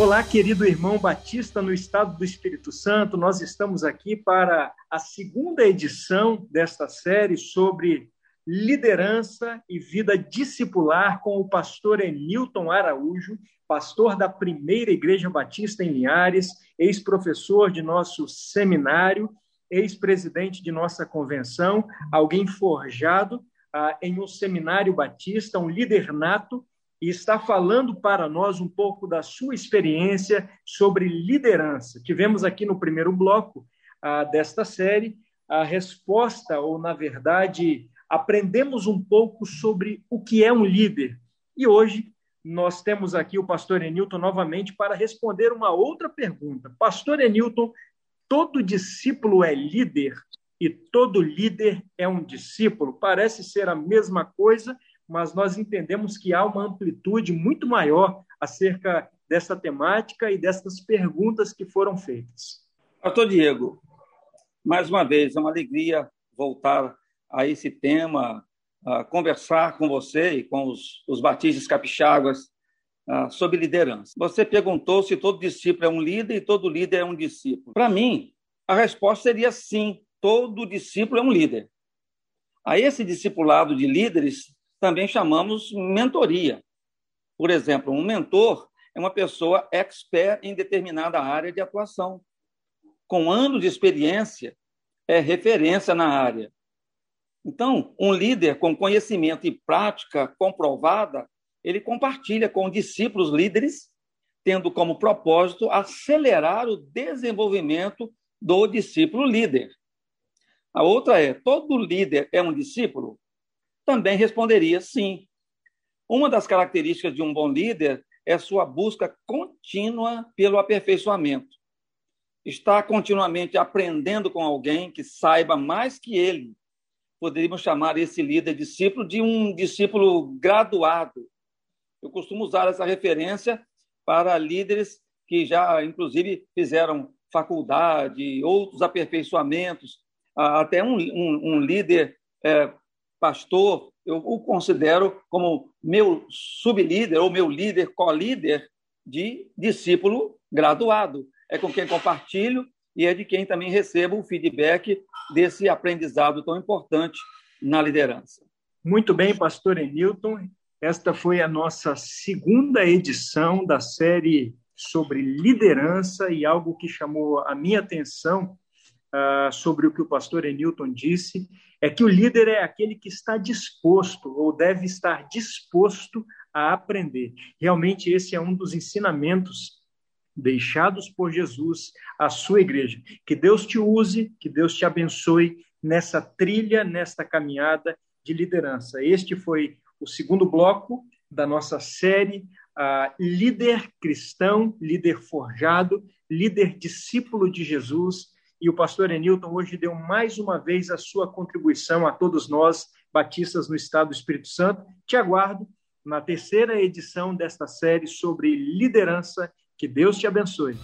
Olá, querido irmão Batista no estado do Espírito Santo. Nós estamos aqui para a segunda edição desta série sobre liderança e vida discipular com o pastor Enilton Araújo, pastor da primeira Igreja Batista em Linhares, ex-professor de nosso seminário, ex-presidente de nossa convenção, alguém forjado ah, em um seminário batista, um líder nato e está falando para nós um pouco da sua experiência sobre liderança. Tivemos aqui no primeiro bloco ah, desta série a resposta, ou na verdade, aprendemos um pouco sobre o que é um líder. E hoje nós temos aqui o pastor Enilton novamente para responder uma outra pergunta. Pastor Enilton, todo discípulo é líder e todo líder é um discípulo? Parece ser a mesma coisa, mas nós entendemos que há uma amplitude muito maior acerca dessa temática e dessas perguntas que foram feitas. Pastor Diego, mais uma vez, é uma alegria voltar a esse tema, a conversar com você e com os, os batistas capixáguas uh, sobre liderança. Você perguntou se todo discípulo é um líder e todo líder é um discípulo. Para mim, a resposta seria sim, todo discípulo é um líder. A esse discipulado de líderes também chamamos mentoria. Por exemplo, um mentor é uma pessoa expert em determinada área de atuação. Com anos de experiência, é referência na área. Então, um líder com conhecimento e prática comprovada, ele compartilha com discípulos líderes, tendo como propósito acelerar o desenvolvimento do discípulo líder. A outra é: todo líder é um discípulo? Também responderia sim. Uma das características de um bom líder é sua busca contínua pelo aperfeiçoamento. Está continuamente aprendendo com alguém que saiba mais que ele. Poderíamos chamar esse líder discípulo de um discípulo graduado. Eu costumo usar essa referência para líderes que já, inclusive, fizeram faculdade, outros aperfeiçoamentos, até um, um, um líder é, pastor, eu o considero como meu sublíder ou meu líder, co-líder de discípulo graduado. É com quem compartilho e é de quem também recebo o feedback desse aprendizado tão importante na liderança. Muito bem, pastor Enilton. Esta foi a nossa segunda edição da série sobre liderança e algo que chamou a minha atenção uh, sobre o que o pastor Enilton disse é que o líder é aquele que está disposto ou deve estar disposto a aprender. Realmente, esse é um dos ensinamentos deixados por Jesus à sua igreja. Que Deus te use, que Deus te abençoe nessa trilha, nesta caminhada de liderança. Este foi o segundo bloco da nossa série uh, Líder Cristão, Líder Forjado, Líder Discípulo de Jesus e o pastor Enilton hoje deu mais uma vez a sua contribuição a todos nós, batistas no Estado do Espírito Santo. Te aguardo na terceira edição desta série sobre liderança. Que Deus te abençoe.